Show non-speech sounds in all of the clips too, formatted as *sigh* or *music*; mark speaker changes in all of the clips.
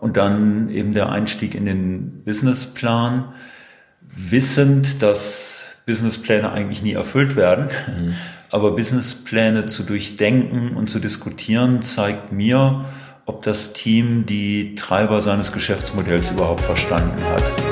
Speaker 1: und dann eben der Einstieg in den Businessplan, wissend, dass Businesspläne eigentlich nie erfüllt werden. Mhm. Aber Businesspläne zu durchdenken und zu diskutieren zeigt mir, ob das Team die Treiber seines Geschäftsmodells überhaupt verstanden hat.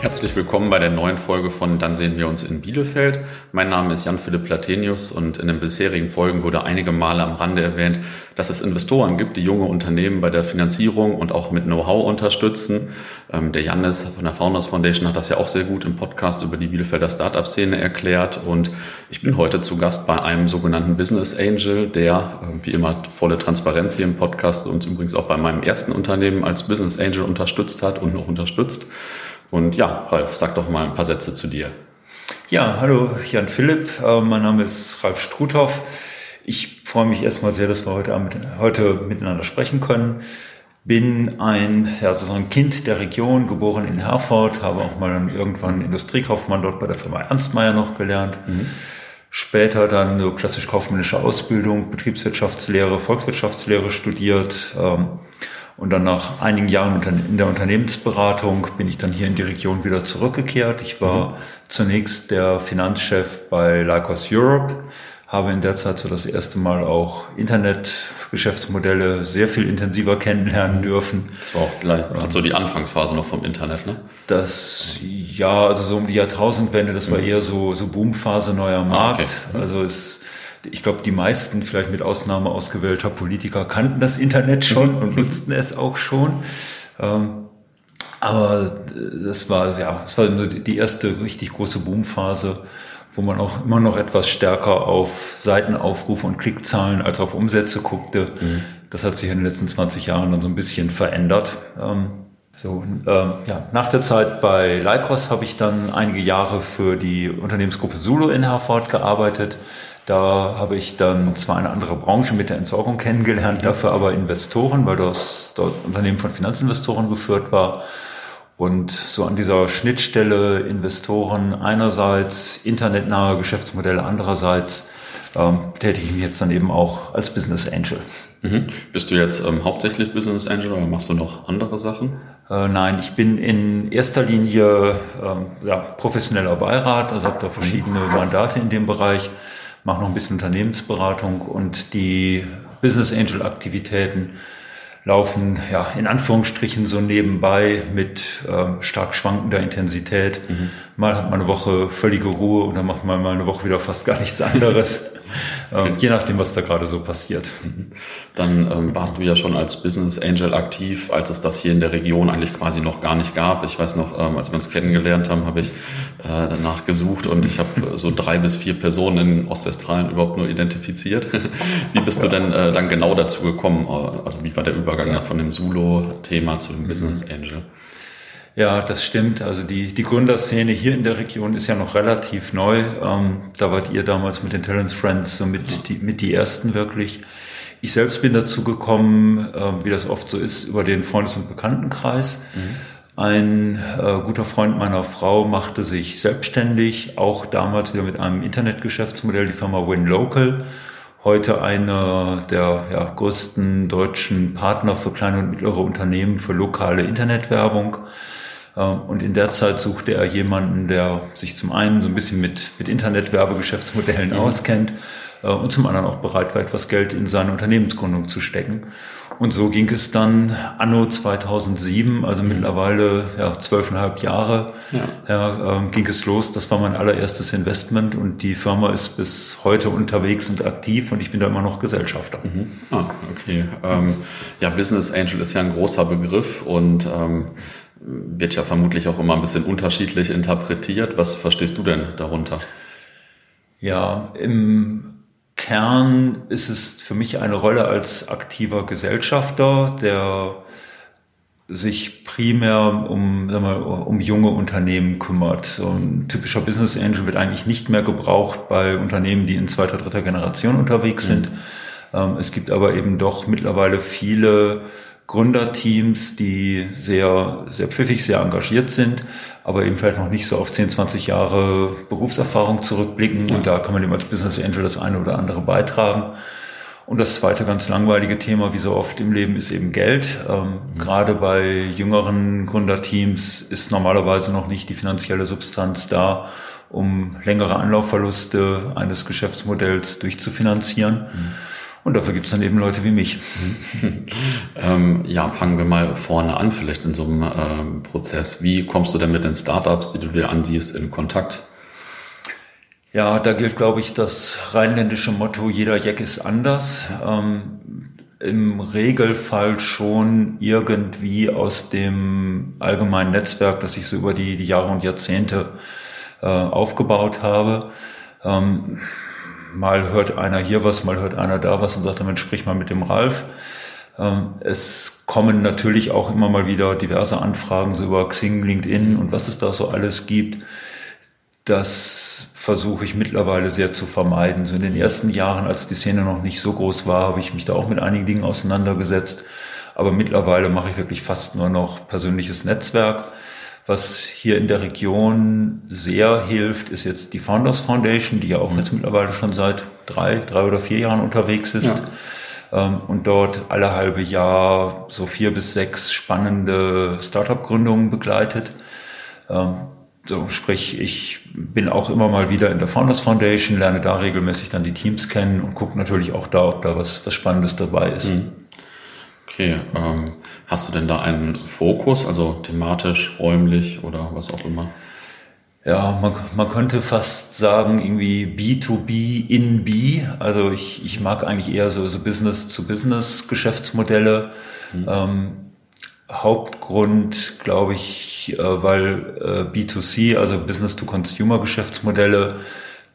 Speaker 2: Herzlich willkommen bei der neuen Folge von Dann sehen wir uns in Bielefeld. Mein Name ist Jan-Philipp Platenius und in den bisherigen Folgen wurde einige Male am Rande erwähnt, dass es Investoren gibt, die junge Unternehmen bei der Finanzierung und auch mit Know-how unterstützen. Ähm, der Jannis von der Founders Foundation hat das ja auch sehr gut im Podcast über die Bielefelder Startup-Szene erklärt und ich bin heute zu Gast bei einem sogenannten Business Angel, der, äh, wie immer, volle Transparenz hier im Podcast und übrigens auch bei meinem ersten Unternehmen als Business Angel unterstützt hat und noch unterstützt. Und ja, Ralf, sag doch mal ein paar Sätze zu dir.
Speaker 1: Ja, hallo Jan Philipp, äh, mein Name ist Ralf Struthoff. Ich freue mich erstmal sehr, dass wir heute, heute miteinander sprechen können. Bin ein ja, sozusagen Kind der Region, geboren in Herford, habe auch mal irgendwann Industriekaufmann dort bei der Firma Ernstmeier noch gelernt. Mhm. Später dann so klassisch kaufmännische Ausbildung, Betriebswirtschaftslehre, Volkswirtschaftslehre studiert. Ähm, und dann nach einigen Jahren in der Unternehmensberatung bin ich dann hier in die Region wieder zurückgekehrt. Ich war mhm. zunächst der Finanzchef bei Lycos Europe, habe in der Zeit so das erste Mal auch Internetgeschäftsmodelle sehr viel intensiver kennenlernen mhm. dürfen.
Speaker 2: Das war auch gleich, hat so die Anfangsphase noch vom Internet, ne?
Speaker 1: Das, ja, also so um die Jahrtausendwende, das war mhm. eher so, so Boomphase neuer Markt. Ah, okay. Mhm. Also es, ich glaube, die meisten, vielleicht mit Ausnahme ausgewählter Politiker, kannten das Internet schon und nutzten es auch schon. Ähm, aber das war, ja, das war die erste richtig große Boomphase, wo man auch immer noch etwas stärker auf Seitenaufrufe und Klickzahlen als auf Umsätze guckte. Mhm. Das hat sich in den letzten 20 Jahren dann so ein bisschen verändert. Ähm, so, ähm, ja, nach der Zeit bei Lycos habe ich dann einige Jahre für die Unternehmensgruppe Zulu in Herford gearbeitet. Da habe ich dann zwar eine andere Branche mit der Entsorgung kennengelernt, dafür aber Investoren, weil das dort Unternehmen von Finanzinvestoren geführt war. Und so an dieser Schnittstelle Investoren einerseits, internetnahe Geschäftsmodelle andererseits, ähm, tätige ich mich jetzt dann eben auch als Business Angel.
Speaker 2: Mhm. Bist du jetzt ähm, hauptsächlich Business Angel oder machst du noch andere Sachen?
Speaker 1: Äh, nein, ich bin in erster Linie ähm, ja, professioneller Beirat, also habe da verschiedene. Mandate in dem Bereich mache noch ein bisschen Unternehmensberatung und die Business Angel Aktivitäten laufen ja in Anführungsstrichen so nebenbei mit äh, stark schwankender Intensität. Mhm. Mal hat man eine Woche völlige Ruhe und dann macht man mal eine Woche wieder fast gar nichts anderes. *laughs* ähm, je nachdem, was da gerade so passiert. Mhm.
Speaker 2: Dann ähm, warst du ja schon als Business Angel aktiv, als es das hier in der Region eigentlich quasi noch gar nicht gab. Ich weiß noch, ähm, als wir uns kennengelernt haben, habe ich äh, danach gesucht und ich habe so drei bis vier Personen in Ostwestfalen überhaupt nur identifiziert. *laughs* wie bist du denn äh, dann genau dazu gekommen? Also wie war der Übergang von dem Solo-Thema zu dem mhm. Business Angel?
Speaker 1: Ja, das stimmt. Also die, die Gründerszene hier in der Region ist ja noch relativ neu. Ähm, da wart ihr damals mit den Talents Friends so mit, die, mit die ersten wirklich. Ich selbst bin dazu gekommen, äh, wie das oft so ist, über den Freundes- und Bekanntenkreis. Mhm. Ein äh, guter Freund meiner Frau machte sich selbstständig, auch damals wieder mit einem Internetgeschäftsmodell, die Firma WinLocal. Heute einer der ja, größten deutschen Partner für kleine und mittlere Unternehmen für lokale Internetwerbung. Ähm, und in der Zeit suchte er jemanden, der sich zum einen so ein bisschen mit, mit Internetwerbegeschäftsmodellen mhm. auskennt äh, und zum anderen auch bereit war, etwas Geld in seine Unternehmensgründung zu stecken. Und so ging es dann anno 2007, also mittlerweile ja, zwölfeinhalb Jahre, ja. Ja, äh, ging es los. Das war mein allererstes Investment und die Firma ist bis heute unterwegs und aktiv und ich bin da immer noch Gesellschafter.
Speaker 2: Mhm. Ah, okay. Ähm, ja, Business Angel ist ja ein großer Begriff und ähm, wird ja vermutlich auch immer ein bisschen unterschiedlich interpretiert. Was verstehst du denn darunter?
Speaker 1: Ja, im Kern ist es für mich eine Rolle als aktiver Gesellschafter, der sich primär um, sagen wir, um junge Unternehmen kümmert. So ein typischer Business Angel wird eigentlich nicht mehr gebraucht bei Unternehmen, die in zweiter, dritter Generation unterwegs sind. Mhm. Es gibt aber eben doch mittlerweile viele Gründerteams, die sehr, sehr pfiffig, sehr engagiert sind, aber eben vielleicht noch nicht so auf 10, 20 Jahre Berufserfahrung zurückblicken. Und da kann man eben als Business Angel das eine oder andere beitragen. Und das zweite ganz langweilige Thema, wie so oft im Leben, ist eben Geld. Ähm, mhm. Gerade bei jüngeren Gründerteams ist normalerweise noch nicht die finanzielle Substanz da, um längere Anlaufverluste eines Geschäftsmodells durchzufinanzieren. Mhm. Und dafür gibt es dann eben Leute wie mich. *laughs*
Speaker 2: ähm, ja, fangen wir mal vorne an, vielleicht in so einem ähm, Prozess. Wie kommst du denn mit den Startups, die du dir ansiehst, in Kontakt?
Speaker 1: Ja, da gilt, glaube ich, das rheinländische Motto, jeder Jack ist anders. Ähm, Im Regelfall schon irgendwie aus dem allgemeinen Netzwerk, das ich so über die, die Jahre und Jahrzehnte äh, aufgebaut habe. Ähm, mal hört einer hier was, mal hört einer da was und sagt, dann sprich mal mit dem Ralf. Ähm, es kommen natürlich auch immer mal wieder diverse Anfragen so über Xing, LinkedIn und was es da so alles gibt. Das versuche ich mittlerweile sehr zu vermeiden. So in den ersten Jahren, als die Szene noch nicht so groß war, habe ich mich da auch mit einigen Dingen auseinandergesetzt. Aber mittlerweile mache ich wirklich fast nur noch persönliches Netzwerk. Was hier in der Region sehr hilft, ist jetzt die Founders Foundation, die ja auch mhm. jetzt mittlerweile schon seit drei, drei oder vier Jahren unterwegs ist. Ja. Ähm, und dort alle halbe Jahr so vier bis sechs spannende Startup-Gründungen begleitet. Ähm, so, sprich, ich bin auch immer mal wieder in der Founders Foundation, lerne da regelmäßig dann die Teams kennen und gucke natürlich auch da, ob da was, was Spannendes dabei ist. Mhm.
Speaker 2: Okay, ähm, Hast du denn da einen Fokus, also thematisch, räumlich oder was auch immer?
Speaker 1: Ja, man, man könnte fast sagen, irgendwie B2B in B. Also ich, ich mag eigentlich eher so, so Business-zu-Business-Geschäftsmodelle. Mhm. Ähm, Hauptgrund, glaube ich, äh, weil äh, B2C, also Business-to-Consumer-Geschäftsmodelle,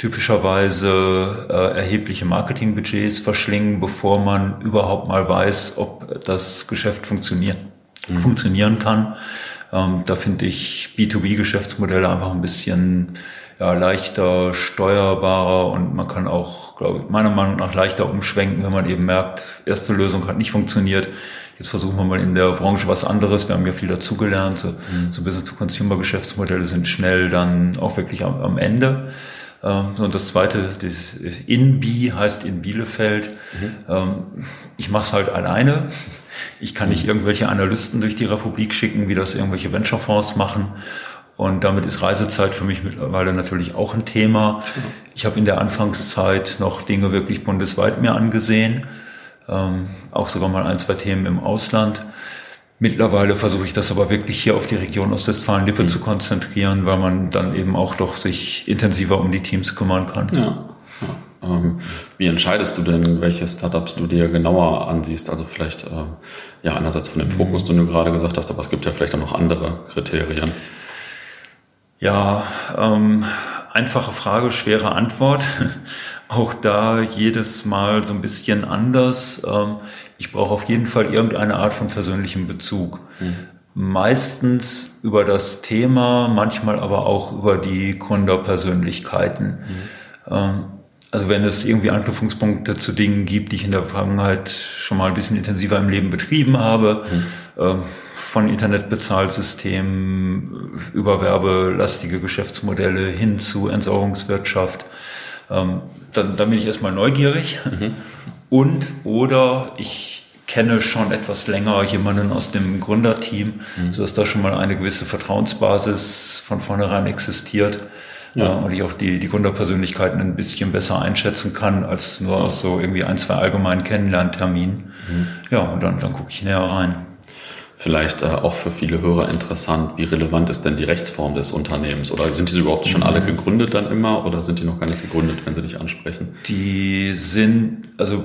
Speaker 1: typischerweise äh, erhebliche Marketingbudgets verschlingen, bevor man überhaupt mal weiß, ob das Geschäft funktioniert, mhm. funktionieren kann. Ähm, da finde ich B2B-Geschäftsmodelle einfach ein bisschen ja, leichter steuerbarer und man kann auch, glaube ich, meiner Meinung nach leichter umschwenken, wenn man eben merkt, erste Lösung hat nicht funktioniert. Jetzt versuchen wir mal in der Branche was anderes. Wir haben ja viel dazugelernt. So, mhm. so Business-to-Consumer-Geschäftsmodelle sind schnell dann auch wirklich am, am Ende. Ähm, und das zweite, das InBi heißt in Bielefeld. Mhm. Ähm, ich mache es halt alleine. Ich kann nicht mhm. irgendwelche Analysten durch die Republik schicken, wie das irgendwelche Venture-Fonds machen. Und damit ist Reisezeit für mich mittlerweile natürlich auch ein Thema. Ich habe in der Anfangszeit noch Dinge wirklich bundesweit mir angesehen, ähm, auch sogar mal ein, zwei Themen im Ausland. Mittlerweile versuche ich das aber wirklich hier auf die Region Ostwestfalen-Lippe mhm. zu konzentrieren, weil man dann eben auch doch sich intensiver um die Teams kümmern kann.
Speaker 2: Ja. ja. Ähm, wie entscheidest du denn, welche Startups du dir genauer ansiehst? Also vielleicht, äh, ja, einerseits von dem mhm. Fokus, den du gerade gesagt hast, aber es gibt ja vielleicht auch noch andere Kriterien.
Speaker 1: Ja, ähm, einfache Frage, schwere Antwort. *laughs* auch da jedes Mal so ein bisschen anders. Ähm, ich brauche auf jeden Fall irgendeine Art von persönlichem Bezug. Mhm. Meistens über das Thema, manchmal aber auch über die Gründerpersönlichkeiten. Mhm. Ähm, also wenn es irgendwie Anknüpfungspunkte zu Dingen gibt, die ich in der Vergangenheit schon mal ein bisschen intensiver im Leben betrieben habe, mhm. Von Internetbezahlsystemen über werbelastige Geschäftsmodelle hin zu Entsorgungswirtschaft, ähm, dann, dann bin ich erstmal neugierig. Mhm. Und oder ich kenne schon etwas länger jemanden aus dem Gründerteam, mhm. sodass da schon mal eine gewisse Vertrauensbasis von vornherein existiert. Ja. Äh, und ich auch die, die Gründerpersönlichkeiten ein bisschen besser einschätzen kann, als nur aus so irgendwie ein, zwei allgemeinen Kennenlernterminen. Mhm. Ja, und dann, dann gucke ich näher rein.
Speaker 2: Vielleicht äh, auch für viele Hörer interessant, wie relevant ist denn die Rechtsform des Unternehmens? Oder sind diese überhaupt schon alle gegründet dann immer oder sind die noch gar nicht gegründet, wenn sie dich ansprechen?
Speaker 1: Die sind also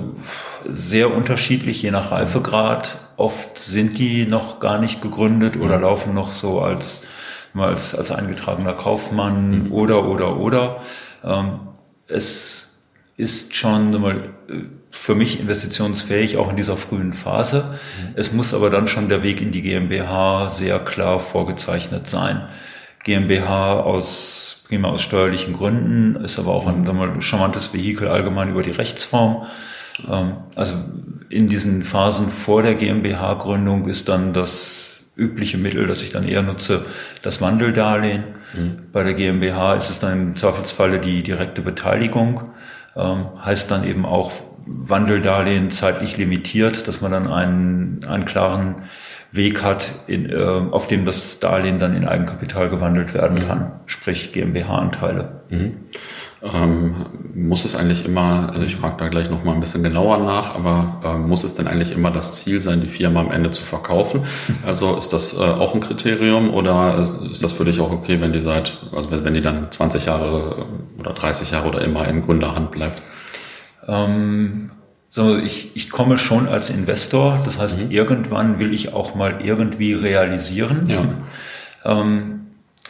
Speaker 1: sehr unterschiedlich, je nach Reifegrad. Oft sind die noch gar nicht gegründet oder mhm. laufen noch so als, als, als eingetragener Kaufmann mhm. oder, oder, oder. Ähm, es ist schon mal, für mich investitionsfähig, auch in dieser frühen Phase. Mhm. Es muss aber dann schon der Weg in die GmbH sehr klar vorgezeichnet sein. GmbH aus, prima aus steuerlichen Gründen, ist aber auch ein mal, charmantes Vehikel allgemein über die Rechtsform. Ähm, also in diesen Phasen vor der GmbH-Gründung ist dann das übliche Mittel, das ich dann eher nutze, das Wandeldarlehen. Mhm. Bei der GmbH ist es dann im Zweifelsfalle die direkte Beteiligung. Ähm, heißt dann eben auch Wandeldarlehen zeitlich limitiert, dass man dann einen, einen klaren Weg hat, in, äh, auf dem das Darlehen dann in Eigenkapital gewandelt werden mhm. kann, sprich GmbH-Anteile. Mhm.
Speaker 2: Ähm, muss es eigentlich immer, also ich frage da gleich noch mal ein bisschen genauer nach, aber äh, muss es denn eigentlich immer das Ziel sein, die Firma am Ende zu verkaufen? *laughs* Also ist das äh, auch ein Kriterium oder ist das für dich auch okay, wenn die seit, also wenn die dann 20 Jahre oder 30 Jahre oder immer in Gründerhand bleibt?
Speaker 1: Ähm, so, ich, ich komme schon als Investor, das heißt, mhm. irgendwann will ich auch mal irgendwie realisieren. Ja. Ähm,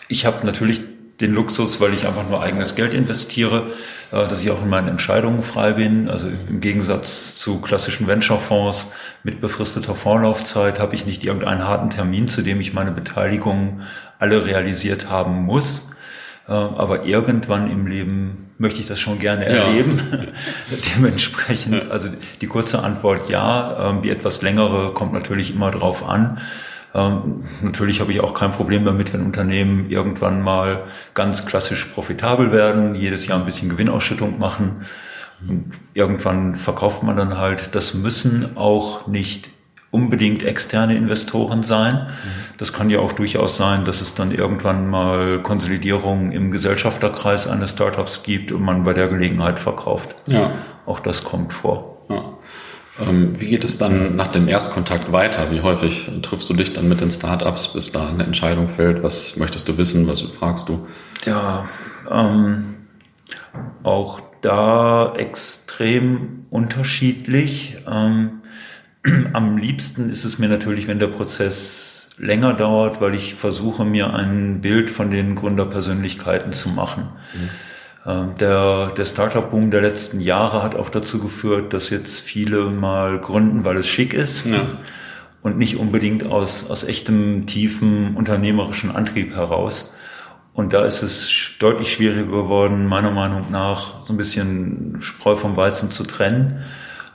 Speaker 1: ich habe natürlich den Luxus, weil ich einfach nur eigenes Geld investiere, äh, dass ich auch in meinen Entscheidungen frei bin. Also im Gegensatz zu klassischen Venture-Fonds mit befristeter Vorlaufzeit habe ich nicht irgendeinen harten Termin, zu dem ich meine Beteiligungen alle realisiert haben muss. Äh, aber irgendwann im Leben möchte ich das schon gerne erleben. *laughs* Ja. Dementsprechend, also die kurze Antwort ja, ähm, die etwas längere kommt natürlich immer drauf an. Ähm, natürlich habe ich auch kein Problem damit, wenn Unternehmen irgendwann mal ganz klassisch profitabel werden, jedes Jahr ein bisschen Gewinnausschüttung machen. Und irgendwann verkauft man dann halt. Das müssen auch nicht unbedingt externe Investoren sein. Das kann ja auch durchaus sein, dass es dann irgendwann mal Konsolidierungen im Gesellschafterkreis eines Startups gibt und man bei der Gelegenheit verkauft. Ja. Auch das kommt vor. Ja.
Speaker 2: Ähm, wie geht es dann nach dem Erstkontakt weiter? Wie häufig triffst du dich dann mit den Startups, bis da eine Entscheidung fällt? Was möchtest du wissen? Was fragst du?
Speaker 1: Ja, ähm, auch da extrem unterschiedlich. Ähm, *clears throat* am liebsten ist es mir natürlich, wenn der Prozess länger dauert, weil ich versuche, mir ein Bild von den Gründerpersönlichkeiten zu machen. Mhm. Ähm, der, der Startup-Boom der letzten Jahre hat auch dazu geführt, dass jetzt viele mal gründen, weil es schick ist ja. und nicht unbedingt aus, aus echtem, tiefen unternehmerischen Antrieb heraus. Und da ist es deutlich schwieriger geworden, meiner Meinung nach, so ein bisschen Spreu vom Weizen zu trennen.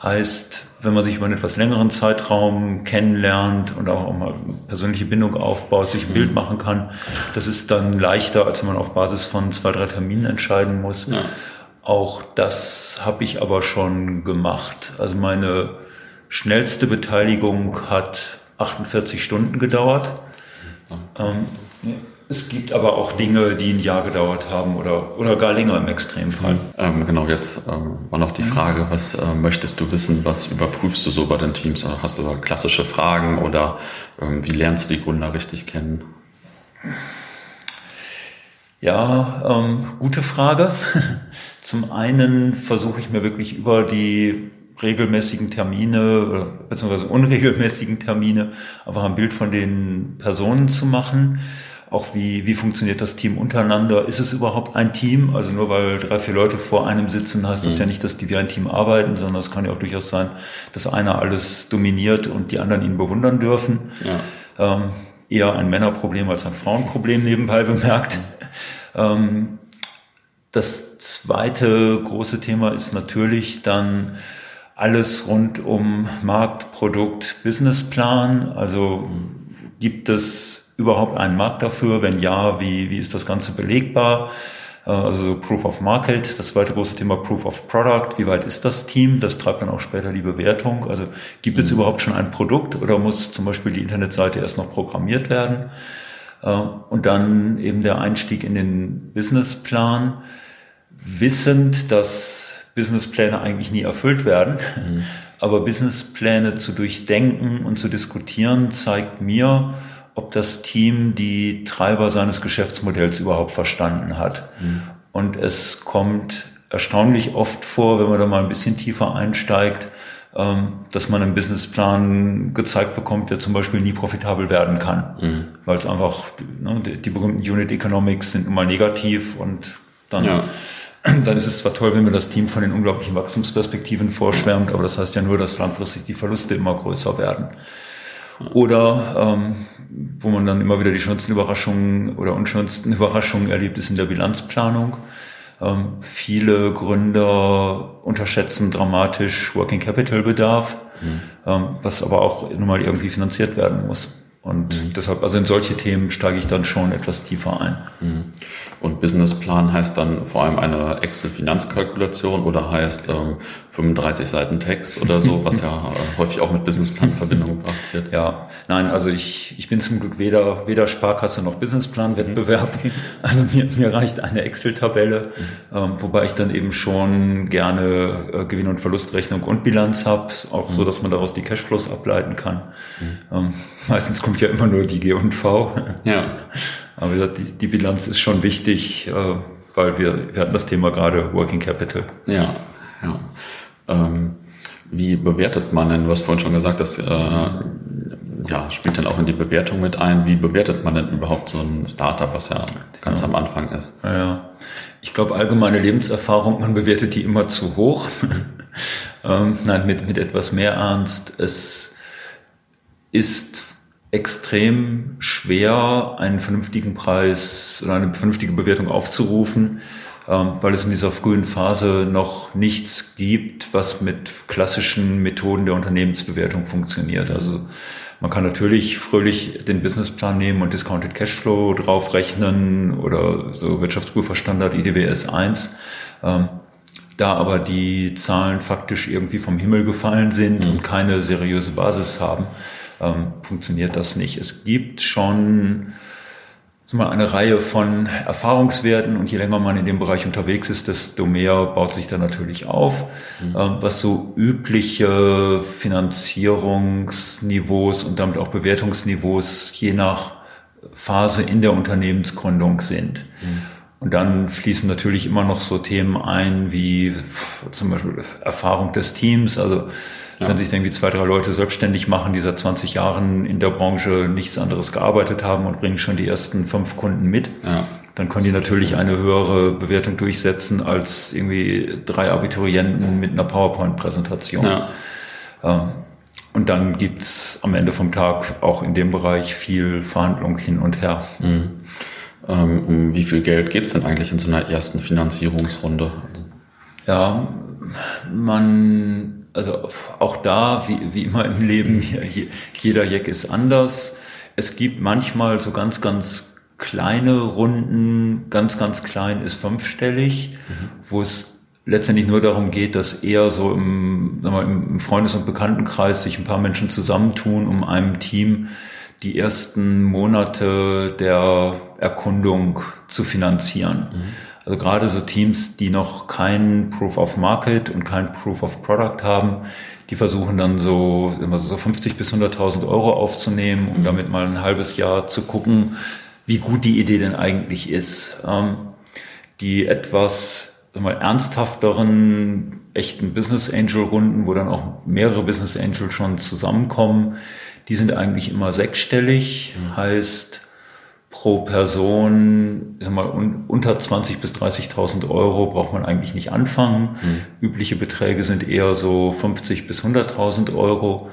Speaker 1: Heißt, wenn man sich über einen etwas längeren Zeitraum kennenlernt und auch mal persönliche Bindung aufbaut, sich ein Bild mhm. machen kann, das ist dann leichter, als wenn man auf Basis von zwei, drei Terminen entscheiden muss. Ja. Auch das habe ich aber schon gemacht. Also meine schnellste Beteiligung hat 48 Stunden gedauert. Ähm, es gibt aber auch Dinge, die ein Jahr gedauert haben oder, oder gar länger im Extremfall.
Speaker 2: Ähm, genau, jetzt ähm, war noch die mhm. Frage, was äh, möchtest du wissen, was überprüfst du so bei den Teams? Hast du da klassische Fragen oder ähm, wie lernst du die Gründer richtig kennen?
Speaker 1: Ja, ähm, gute Frage. *laughs* Zum einen versuche ich mir wirklich über die regelmäßigen Termine beziehungsweise unregelmäßigen Termine einfach ein Bild von den Personen zu machen auch wie, wie funktioniert das Team untereinander? Ist es überhaupt ein Team? Also nur weil drei, vier Leute vor einem sitzen, heißt das mhm. ja nicht, dass die wie ein Team arbeiten, sondern es kann ja auch durchaus sein, dass einer alles dominiert und die anderen ihn bewundern dürfen. Ja. Ähm, eher ein Männerproblem als ein Frauenproblem nebenbei bemerkt. Mhm. Ähm, das zweite große Thema ist natürlich dann alles rund um Markt, Produkt, Businessplan. Also gibt es überhaupt einen Markt dafür? Wenn ja, wie, wie ist das Ganze belegbar? Äh, also Proof of Market, das zweite große Thema Proof of Product. Wie weit ist das Team? Das treibt dann auch später die Bewertung. Also gibt es mhm. überhaupt schon ein Produkt oder muss zum Beispiel die Internetseite erst noch programmiert werden? Äh, und dann eben der Einstieg in den Businessplan, wissend, dass Businesspläne eigentlich nie erfüllt werden. Mhm. Aber Businesspläne zu durchdenken und zu diskutieren zeigt mir, ob das Team die Treiber seines Geschäftsmodells überhaupt verstanden hat. Mhm. Und es kommt erstaunlich oft vor, wenn man da mal ein bisschen tiefer einsteigt, ähm, dass man einen Businessplan gezeigt bekommt, der zum Beispiel nie profitabel werden kann. Mhm. Weil es einfach, ne, die, berühmten Unit Economics sind immer negativ und dann, ja. *clears throat* dann ist es zwar toll, wenn mir das Team von den unglaublichen Wachstumsperspektiven vorschwärmt, aber das heißt ja nur, dass langfristig die Verluste immer größer werden. Oder ähm, wo man dann immer wieder die schönsten Überraschungen oder unschönsten Überraschungen erlebt, ist in der Bilanzplanung. Ähm, viele Gründer unterschätzen dramatisch Working Capital Bedarf, mhm. ähm, was aber auch nun mal irgendwie finanziert werden muss. Und mhm. deshalb, also in solche Themen steige ich dann schon etwas tiefer ein. Mhm.
Speaker 2: Und Businessplan heißt dann vor allem eine Excel-Finanzkalkulation oder heißt ähm, 35 Seiten Text oder so, was ja äh, häufig auch mit Businessplan in Verbindung gebracht wird.
Speaker 1: Ja, nein, also ich, ich bin zum Glück weder, weder Sparkasse noch Businessplan-Wettbewerb. Mhm. *laughs* Also mir, mir reicht eine Excel-Tabelle, mhm. ähm, wobei ich dann eben schon gerne äh, Gewinn- und Verlustrechnung und Bilanz habe, auch mhm. so, dass man daraus die Cashflows ableiten kann. Mhm. Ähm, meistens kommt ja immer nur die G und V. Ja. *laughs* Aber die, die Bilanz ist schon wichtig, äh, weil wir, wir hatten das Thema gerade Working Capital.
Speaker 2: Ja, ja. Ähm, wie bewertet man denn, du hast vorhin schon gesagt, das äh, ja, spielt dann auch in die Bewertung mit ein. Wie bewertet man denn überhaupt so ein Startup, was ja ganz ja. am Anfang ist?
Speaker 1: Ja, ich glaube, allgemeine Lebenserfahrung, man bewertet die immer zu hoch. *laughs* ähm, nein, mit, mit etwas mehr Ernst. Es ist extrem schwer, einen vernünftigen Preis oder eine vernünftige Bewertung aufzurufen, ähm, weil es in dieser frühen Phase noch nichts gibt, was mit klassischen Methoden der Unternehmensbewertung funktioniert. Also man kann natürlich fröhlich den Businessplan nehmen und Discounted Cashflow draufrechnen oder so Wirtschaftsprüferstandard IDWS 1. Ähm, da aber die Zahlen faktisch irgendwie vom Himmel gefallen sind mhm. und keine seriöse Basis haben, ähm, funktioniert das nicht. Es gibt schon mal eine Reihe von Erfahrungswerten und je länger man in dem Bereich unterwegs ist, desto mehr baut sich da natürlich auf, mhm. ähm, was so übliche Finanzierungsniveaus und damit auch Bewertungsniveaus je nach Phase in der Unternehmensgründung sind. Mhm. Und dann fließen natürlich immer noch so Themen ein wie zum Beispiel Erfahrung des Teams, also ja. Wenn sich irgendwie zwei, drei Leute selbstständig machen, die seit 20 Jahren in der Branche nichts anderes gearbeitet haben und bringen schon die ersten fünf Kunden mit, ja. dann können die natürlich eine höhere Bewertung durchsetzen als irgendwie drei Abiturienten mit einer PowerPoint-Präsentation. Ja. Ähm, und dann gibt's am Ende vom Tag auch in dem Bereich viel Verhandlung hin und her. Mhm.
Speaker 2: Ähm, um wie viel Geld geht's denn eigentlich in so einer ersten Finanzierungsrunde?
Speaker 1: Ja, man also auch da, wie, wie immer im Leben, jeder Jack ist anders. Es gibt manchmal so ganz, ganz kleine Runden, ganz, ganz klein ist fünfstellig, mhm. wo es letztendlich nur darum geht, dass eher so im, wir, im Freundes- und Bekanntenkreis sich ein paar Menschen zusammentun, um einem Team die ersten Monate der Erkundung zu finanzieren. Mhm. Also gerade so Teams, die noch kein Proof of Market und kein Proof of Product haben, die versuchen dann so, immer so 50 bis 100.000 Euro aufzunehmen, um mhm. damit mal ein halbes Jahr zu gucken, wie gut die Idee denn eigentlich ist. Ähm, die etwas sagen wir, ernsthafteren, echten Business Angel Runden, wo dann auch mehrere Business Angel schon zusammenkommen, die sind eigentlich immer sechsstellig, mhm. heißt pro Person, ich sag mal, un, unter 20 bis 30.000 Euro braucht man eigentlich nicht anfangen. Mhm. Übliche Beträge sind eher so 50 bis 100.000 Euro.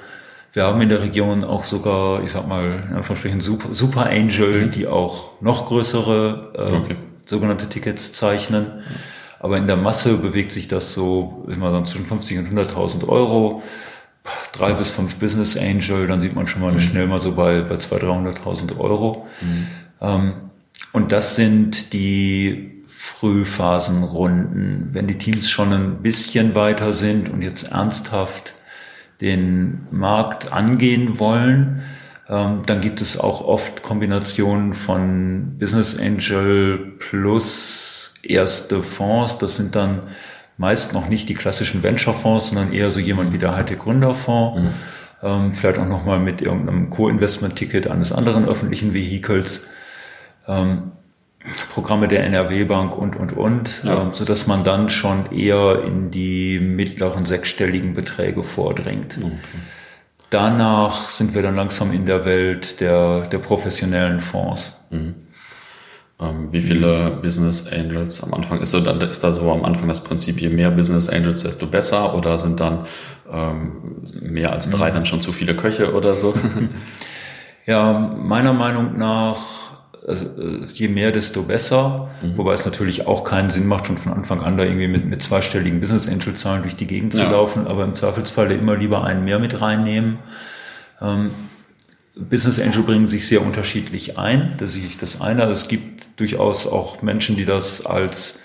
Speaker 1: Wir haben in der Region auch sogar, ich sag mal, in Anführungsstrichen Super, Super Angel, mhm. die auch noch größere äh, okay. sogenannte Tickets zeichnen. Aber in der Masse bewegt sich das so, ich mal, zwischen 50 und 100.000 Euro. Drei bis fünf Business Angel, dann sieht man schon mal mhm. schnell mal so bei, bei 200.000, 300.000 Euro. Mhm. Ähm, und das sind die Frühphasenrunden. Wenn die Teams schon ein bisschen weiter sind und jetzt ernsthaft den Markt angehen wollen, ähm, dann gibt es auch oft Kombinationen von Business Angel plus erste Fonds. Das sind dann meist noch nicht die klassischen Venture-Fonds, sondern eher so jemand wie der Heite Gründerfonds. Mhm. Ähm, vielleicht auch nochmal mit irgendeinem Co-Investment-Ticket eines anderen öffentlichen Vehikels ähm, Programme der NRW Bank und, und, und, ja. ähm, so dass man dann schon eher in die mittleren sechsstelligen Beträge vordringt. Okay. Danach sind wir dann langsam in der Welt der, der professionellen Fonds. Mhm.
Speaker 2: Ähm, wie viele Business Angels am Anfang? Ist, so, ist da so am Anfang das Prinzip, je mehr Business Angels, desto besser? Oder sind dann ähm, mehr als drei mhm. dann schon zu viele Köche oder so? *laughs*
Speaker 1: ja, meiner Meinung nach also, äh, je mehr, desto besser. Mhm. Wobei es natürlich auch keinen Sinn macht, schon von Anfang an da irgendwie mit, mit zweistelligen Business Angel Zahlen durch die Gegend ja. zu laufen. Aber im Zweifelsfall immer lieber einen mehr mit reinnehmen. Ähm, Business Angel bringen sich sehr unterschiedlich ein. Da sehe ich das eine. Also es gibt durchaus auch Menschen, die das als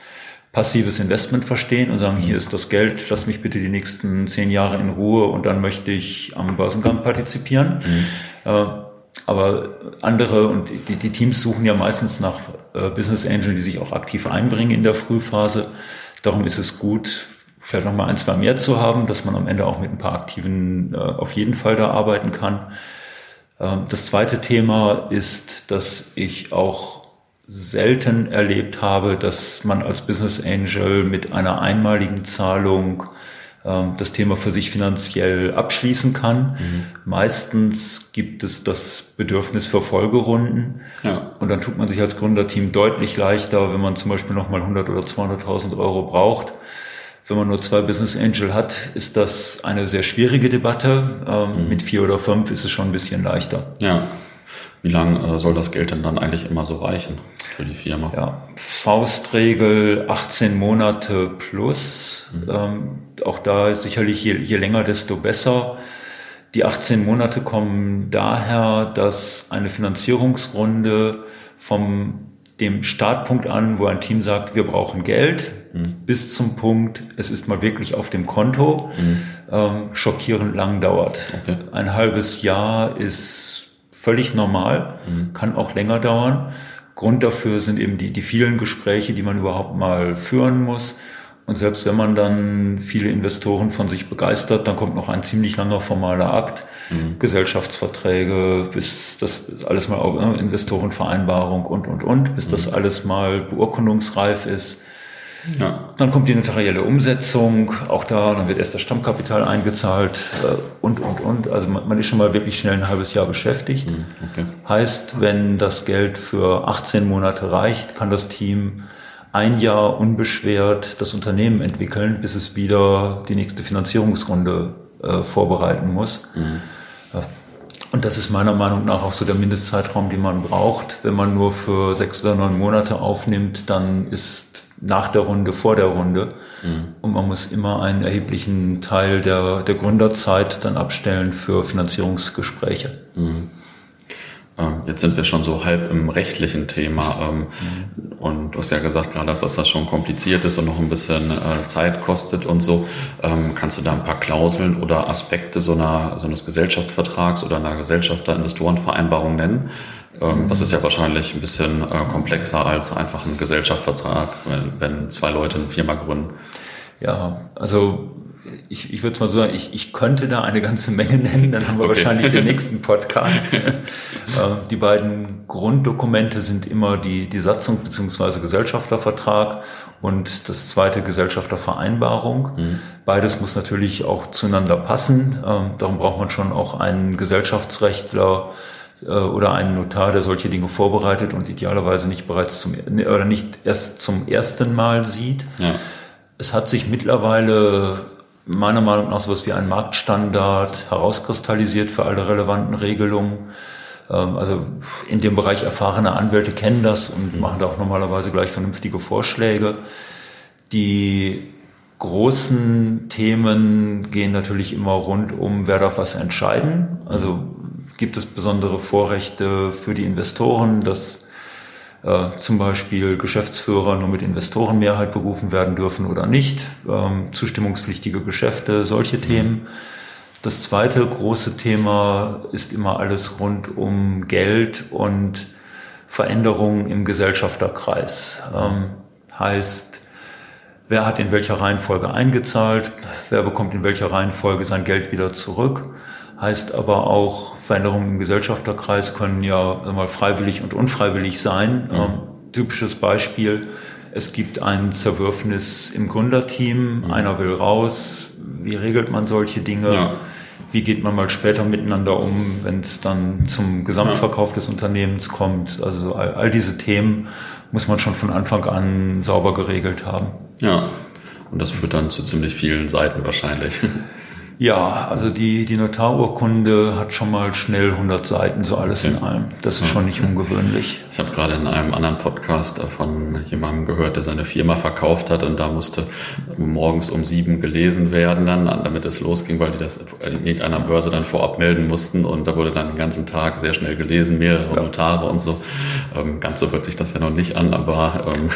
Speaker 1: passives Investment verstehen und sagen, hier ist das Geld, lass mich bitte die nächsten zehn Jahre in Ruhe und dann möchte ich am Börsengang partizipieren. Mhm. Äh, aber andere und die, die, Teams suchen ja meistens nach äh, Business Angel, die sich auch aktiv einbringen in der Frühphase. Darum ist es gut, vielleicht noch mal ein, zwei mehr zu haben, dass man am Ende auch mit ein paar Aktiven äh, auf jeden Fall da arbeiten kann. Ähm, das zweite Thema ist, dass ich auch selten erlebt habe, dass man als Business Angel mit einer einmaligen Zahlung das Thema für sich finanziell abschließen kann. Mhm. Meistens gibt es das Bedürfnis für Folgerunden. Ja. Und dann tut man sich als Gründerteam deutlich leichter, wenn man zum Beispiel nochmal 100 oder 200.000 Euro braucht. Wenn man nur zwei Business Angel hat, ist das eine sehr schwierige Debatte. Ähm, mhm. Mit vier oder fünf ist es schon ein bisschen leichter.
Speaker 2: Ja. Wie lange äh, soll das Geld denn dann eigentlich immer so reichen für die Firma?
Speaker 1: Ja, Faustregel 18 Monate plus. Mhm. Ähm, auch da sicherlich je, je länger, desto besser. Die 18 Monate kommen daher, dass eine Finanzierungsrunde vom dem Startpunkt an, wo ein Team sagt, wir brauchen Geld, mhm. bis zum Punkt, es ist mal wirklich auf dem Konto, mhm. ähm, schockierend lang dauert. Okay. Ein halbes Jahr ist völlig normal, mhm. kann auch länger dauern. Grund dafür sind eben die, die vielen Gespräche, die man überhaupt mal führen muss. Und selbst wenn man dann viele Investoren von sich begeistert, dann kommt noch ein ziemlich langer formaler Akt, mhm. Gesellschaftsverträge, bis das alles mal, ne, Investorenvereinbarung und, und, und, bis mhm. das alles mal beurkundungsreif ist. Ja. Dann kommt die notarielle Umsetzung, auch da, dann wird erst das Stammkapital eingezahlt äh, und, und, und. Also man, man, ist schon mal wirklich schnell ein halbes Jahr beschäftigt. Hm, okay. Heißt, wenn das Geld für 18 Monate reicht, kann das Team ein Jahr unbeschwert das Unternehmen entwickeln, bis es wieder die nächste Finanzierungsrunde äh, vorbereiten muss. Mhm. Und das ist meiner Meinung nach auch so der Mindestzeitraum, den man braucht. Wenn man nur für sechs oder neun Monate aufnimmt, dann ist nach der Runde, vor der Runde. Mhm. Und man muss immer einen erheblichen Teil der, der Gründerzeit dann abstellen für Finanzierungsgespräche. Mhm.
Speaker 2: Ähm, jetzt sind wir schon so halb im rechtlichen Thema. Ähm. Und du hast ja gesagt gerade, dass das schon kompliziert ist und noch ein bisschen äh, Zeit kostet und so. Ähm, kannst du da ein paar Klauseln oder Aspekte so, einer, so eines Gesellschaftsvertrags oder einer Gesellschafter-Investorenvereinbarung nennen? Das ist ja wahrscheinlich ein bisschen äh, komplexer als einfach ein Gesellschaftsvertrag, wenn zwei Leute eine Firma gründen.
Speaker 1: Ja, also ich, ich würde mal so sagen, ich, ich könnte da eine ganze Menge *laughs* nennen, dann haben wir okay. wahrscheinlich den *laughs* nächsten Podcast. Äh, die beiden Grunddokumente sind immer die, die Satzung beziehungsweise Gesellschaftervertrag und das zweite Gesellschaftervereinbarung. Mhm. Beides muss natürlich auch zueinander passen. Ähm, darum braucht man schon auch einen Gesellschaftsrechtler, äh, oder einen Notar, der solche Dinge vorbereitet und idealerweise nicht bereits zum oder nicht erst zum ersten Mal sieht. Ja. Es hat sich mittlerweile meiner Meinung nach sowas wie ein Marktstandard herauskristallisiert für alle relevanten Regelungen. Ähm, also in dem Bereich erfahrene Anwälte kennen das und machen da auch normalerweise gleich vernünftige Vorschläge. Die großen Themen gehen natürlich immer rund um, wer darf was entscheiden. Also gibt es besondere Vorrechte für die Investoren, dass zum Beispiel Geschäftsführer nur mit Investorenmehrheit berufen werden dürfen oder nicht, ähm, zustimmungspflichtige Geschäfte, solche Themen. Das zweite große Thema ist immer alles rund um Geld und Veränderungen im Gesellschafterkreis. Ähm, heißt, wer hat in welcher Reihenfolge eingezahlt, wer bekommt in welcher Reihenfolge sein Geld wieder zurück heißt aber auch, Veränderungen im Gesellschafterkreis können ja mal freiwillig und unfreiwillig sein. Mhm. Ähm, typisches Beispiel, es gibt ein Zerwürfnis im Gründerteam, mhm. einer will raus, wie regelt man solche Dinge? Ja. Wie geht man mal später miteinander um, wenn es dann zum Gesamtverkauf ja. des Unternehmens kommt? Also all, all diese Themen muss man schon von Anfang an sauber geregelt haben.
Speaker 2: Ja, und das führt dann zu ziemlich vielen Seiten wahrscheinlich. *laughs*
Speaker 1: Ja, also die, die Notarurkunde hat schon mal schnell 100 Seiten, so alles okay. in einem. Das ist schon nicht ungewöhnlich.
Speaker 2: Ich habe gerade in einem anderen Podcast von jemandem gehört, der seine Firma verkauft hat und da musste morgens um sieben gelesen werden dann, damit es losging, weil die das in irgendeiner Börse dann vorab melden mussten und da wurde dann den ganzen Tag sehr schnell gelesen, mehrere ja. Notare und so. Ähm, ganz so hört sich das ja noch nicht an, aber ähm,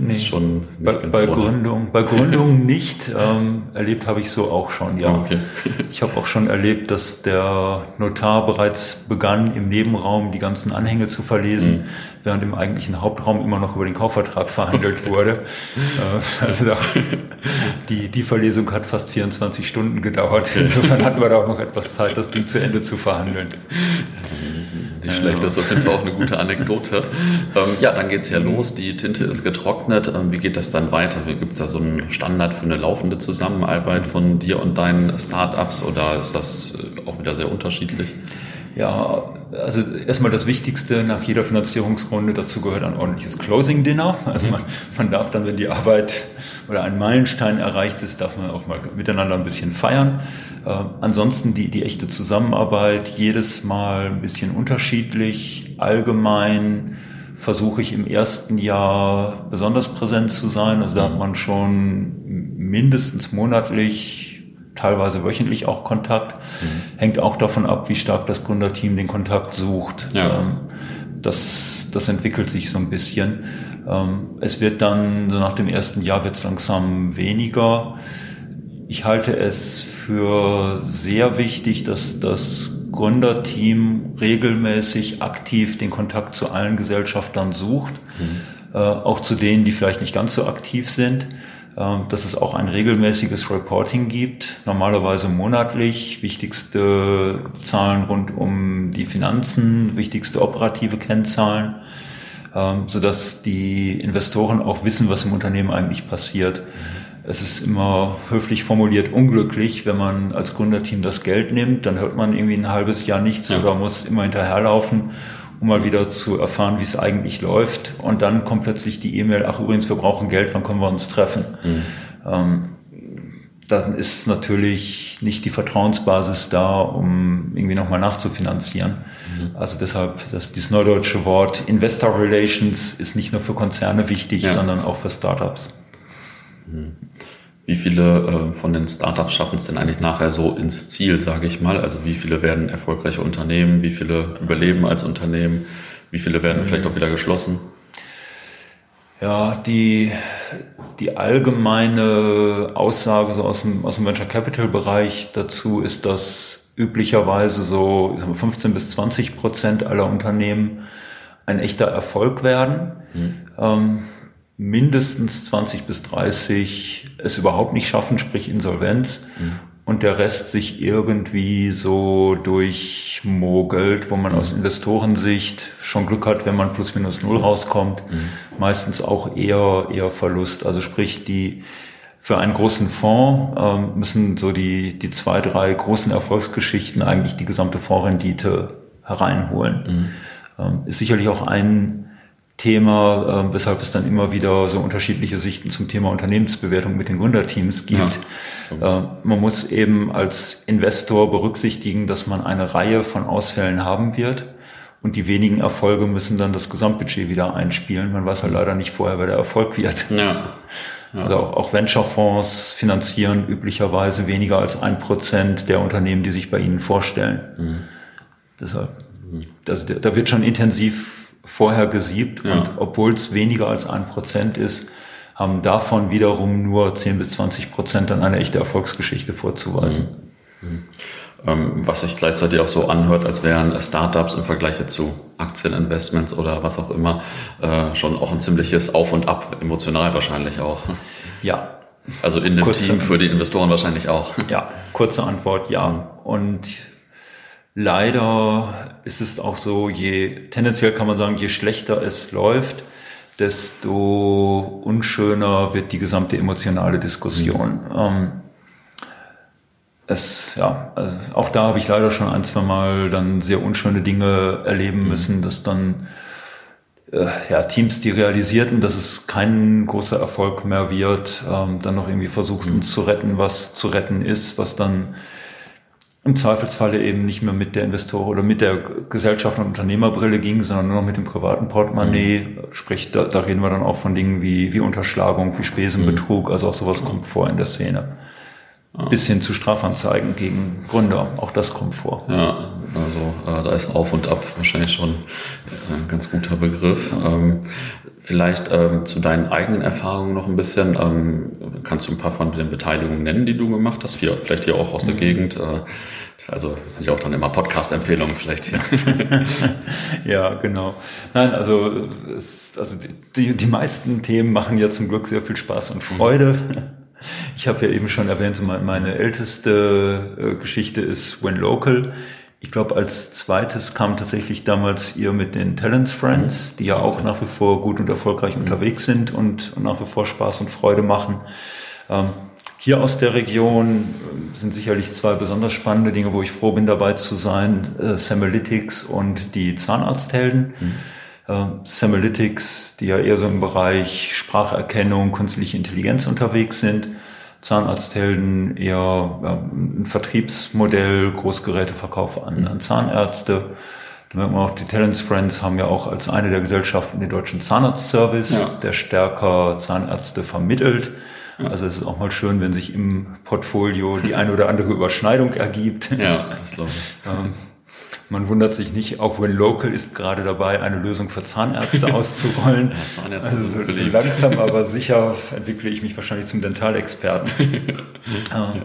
Speaker 1: nee. ist schon nicht bei, ganz bei Gründung, bei Gründung *laughs* nicht. Ähm, erlebt habe ich so auch schon, ja. Okay. *laughs* Ich habe auch schon erlebt, dass der Notar bereits begann, im Nebenraum die ganzen Anhänge zu verlesen, mhm. während im eigentlichen Hauptraum immer noch über den Kaufvertrag verhandelt wurde. *laughs* Äh, also da, die, die Verlesung hat fast 24 Stunden gedauert. Insofern hatten wir da auch noch etwas Zeit, das Ding zu Ende zu verhandeln.
Speaker 2: Nicht schlecht, das ist auf jeden Fall auch eine gute Anekdote. Ähm, ja, dann geht's ja los. Die Tinte ist getrocknet. Ähm, wie geht das dann weiter? Gibt es da so einen Standard für eine laufende Zusammenarbeit von dir und deinen Startups oder ist das äh, auch wieder sehr unterschiedlich?
Speaker 1: Ja, also erstmal das Wichtigste nach jeder Finanzierungsrunde, dazu gehört ein ordentliches Closing Dinner. Also man, man darf dann, wenn die Arbeit oder ein Meilenstein erreicht ist, darf man auch mal miteinander ein bisschen feiern. Äh, ansonsten die, die echte Zusammenarbeit, jedes Mal ein bisschen unterschiedlich, allgemein versuche ich im ersten Jahr besonders präsent zu sein. Also da hat man schon mindestens monatlich teilweise wöchentlich auch Kontakt. Mhm. Hängt auch davon ab, wie stark das Gründerteam den Kontakt sucht. Ja. Ähm, das, das entwickelt sich so ein bisschen. Ähm, es wird dann, so nach dem ersten Jahr wird es langsam weniger. Ich halte es für sehr wichtig, dass das Gründerteam regelmäßig aktiv den Kontakt zu allen Gesellschaftern sucht, mhm. äh, auch zu denen, die vielleicht nicht ganz so aktiv sind. Ähm, dass es auch ein regelmäßiges Reporting gibt, normalerweise monatlich, wichtigste Zahlen rund um die Finanzen, wichtigste operative Kennzahlen, ähm, so dass die Investoren auch wissen, was im Unternehmen eigentlich passiert. Es ist immer höflich formuliert unglücklich, wenn man als Gründerteam das Geld nimmt, dann hört man irgendwie ein halbes Jahr nichts ja. oder muss immer hinterherlaufen um mal wieder zu erfahren, wie es eigentlich läuft. Und dann kommt plötzlich die E-Mail, ach übrigens, wir brauchen Geld, wann können wir uns treffen? Mhm. Ähm, dann ist natürlich nicht die Vertrauensbasis da, um irgendwie nochmal nachzufinanzieren. Mhm. Also deshalb, das, dieses neudeutsche Wort Investor Relations ist nicht nur für Konzerne wichtig, ja. sondern auch für Startups.
Speaker 2: Mhm. Wie viele äh, von den Startups schaffen es denn eigentlich nachher so ins Ziel, sage ich mal? Also wie viele werden erfolgreiche Unternehmen, wie viele überleben als Unternehmen, wie viele werden mhm. vielleicht auch wieder geschlossen?
Speaker 1: Ja, die, die allgemeine Aussage so aus dem, aus dem Venture Capital Bereich dazu ist, dass üblicherweise so ich sag mal, 15 bis 20 Prozent aller Unternehmen ein echter Erfolg werden. Mhm. Ähm, mindestens 20 bis 30 es überhaupt nicht schaffen, sprich Insolvenz. Mhm. Und der Rest sich irgendwie so durchmogelt, wo man mhm. aus Investorensicht schon Glück hat, wenn man plus minus null rauskommt. Mhm. Meistens auch eher, eher Verlust. Also sprich, die, für einen großen Fonds ähm, müssen so die, die zwei, drei großen Erfolgsgeschichten eigentlich die gesamte Fondsrendite hereinholen. Mhm. Ähm, ist sicherlich auch ein Thema, äh, weshalb es dann immer wieder so unterschiedliche Sichten zum Thema Unternehmensbewertung mit den Gründerteams gibt. Ja, äh, man muss eben als Investor berücksichtigen, dass man eine Reihe von Ausfällen haben wird. Und die wenigen Erfolge müssen dann das Gesamtbudget wieder einspielen. Man weiß halt leider nicht vorher, wer der Erfolg wird. Ja. Ja. Also auch, auch Venture-Fonds finanzieren üblicherweise weniger als ein Prozent der Unternehmen, die sich bei ihnen vorstellen. Mhm. Deshalb, also da wird schon intensiv vorher gesiebt ja. und obwohl es weniger als ein Prozent ist, haben davon wiederum nur 10 bis 20 Prozent dann eine echte Erfolgsgeschichte vorzuweisen.
Speaker 2: Mhm. Mhm. Ähm, was sich gleichzeitig auch so anhört, als wären Startups im Vergleich zu Aktieninvestments oder was auch immer äh, schon auch ein ziemliches Auf und Ab, emotional wahrscheinlich auch.
Speaker 1: Ja.
Speaker 2: Also in dem kurze, Team für die Investoren wahrscheinlich auch.
Speaker 1: Ja, kurze Antwort, ja. Mhm. Und Leider ist es auch so, je tendenziell kann man sagen, je schlechter es läuft, desto unschöner wird die gesamte emotionale Diskussion. Mhm. Ähm, es, ja, also auch da habe ich leider schon ein, zwei Mal dann sehr unschöne Dinge erleben mhm. müssen, dass dann äh, ja, Teams, die realisierten, dass es kein großer Erfolg mehr wird, ähm, dann noch irgendwie versuchten mhm. zu retten, was zu retten ist, was dann im Zweifelsfalle eben nicht mehr mit der Investor oder mit der Gesellschaft und Unternehmerbrille ging, sondern nur noch mit dem privaten Portemonnaie. Mhm. Sprich, da, da reden wir dann auch von Dingen wie, wie Unterschlagung, wie Spesenbetrug, mhm. also auch sowas kommt vor in der Szene. Ja. Bis hin zu Strafanzeigen gegen Gründer, auch das kommt vor.
Speaker 2: Ja, also äh, da ist Auf und Ab wahrscheinlich schon ein ganz guter Begriff. Ähm, vielleicht ähm, zu deinen eigenen Erfahrungen noch ein bisschen. Ähm, kannst du ein paar von den Beteiligungen nennen, die du gemacht hast? Hier, vielleicht hier auch aus der mhm. Gegend. Äh, also sind ja auch dann immer Podcast-Empfehlungen vielleicht hier. *laughs*
Speaker 1: ja, genau. Nein, also, es, also die, die meisten Themen machen ja zum Glück sehr viel Spaß und Freude. Mhm. Ich habe ja eben schon erwähnt, meine älteste äh, Geschichte ist When Local. Ich glaube, als zweites kam tatsächlich damals ihr mit den Talents Friends, mhm. die ja auch nach wie vor gut und erfolgreich mhm. unterwegs sind und, und, nach wie vor Spaß und Freude machen. Ähm, hier aus der Region äh, sind sicherlich zwei besonders spannende Dinge, wo ich froh bin, dabei zu sein. Äh, Samalytics und die Zahnarzthelden. Mhm. Äh, Samalytics, die ja eher so im Bereich Spracherkennung, künstliche Intelligenz unterwegs sind. Zahnarzthelden eher ja, ein Vertriebsmodell, Großgeräteverkauf an, an Zahnärzte. Da merkt man auch, die Talents Friends haben ja auch als eine der Gesellschaften den deutschen Zahnarztservice, ja. der stärker Zahnärzte vermittelt. Also es ist auch mal schön, wenn sich im Portfolio die eine oder andere Überschneidung ergibt.
Speaker 2: Ja, das glaube ich.
Speaker 1: Man wundert sich nicht, auch wenn Local ist gerade dabei, eine Lösung für Zahnärzte *laughs* auszurollen. ja, Zahnärzte also so, so, langsam, aber sicher entwickle ich mich wahrscheinlich zum Dentalexperten. *laughs* ähm,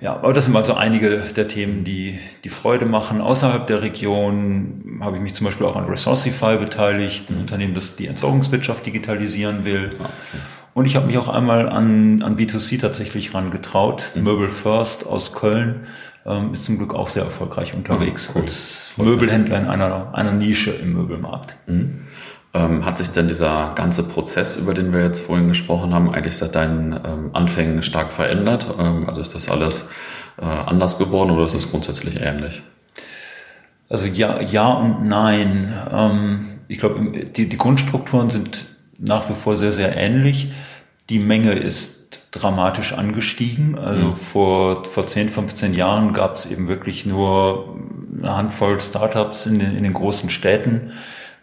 Speaker 1: ja, aber das sind mal so einige der Themen, die die Freude machen. Außerhalb der Region habe ich mich zum Beispiel auch an Resourcify beteiligt, ein Unternehmen, das die Entsorgungswirtschaft digitalisieren will. Ah, okay. Und ich habe mich auch einmal an, an B2C tatsächlich rangetraut. Mhm. Möbel First aus Köln ähm, ist zum Glück auch sehr erfolgreich unterwegs mhm, cool. als Möbelhändler in einer, einer Nische im Möbelmarkt.
Speaker 2: Mhm. Ähm, hat sich denn dieser ganze Prozess, über den wir jetzt vorhin gesprochen haben, eigentlich seit deinen ähm, Anfängen stark verändert? Ähm, also ist das alles äh, anders geworden oder ist es grundsätzlich ähnlich?
Speaker 1: Also ja, ja und nein. Ähm, ich glaube, die, die Grundstrukturen sind nach wie vor sehr, sehr ähnlich. Die Menge ist dramatisch angestiegen. Also mhm. vor, vor 10, 15 Jahren gab es eben wirklich nur eine Handvoll Startups in den, in den großen Städten.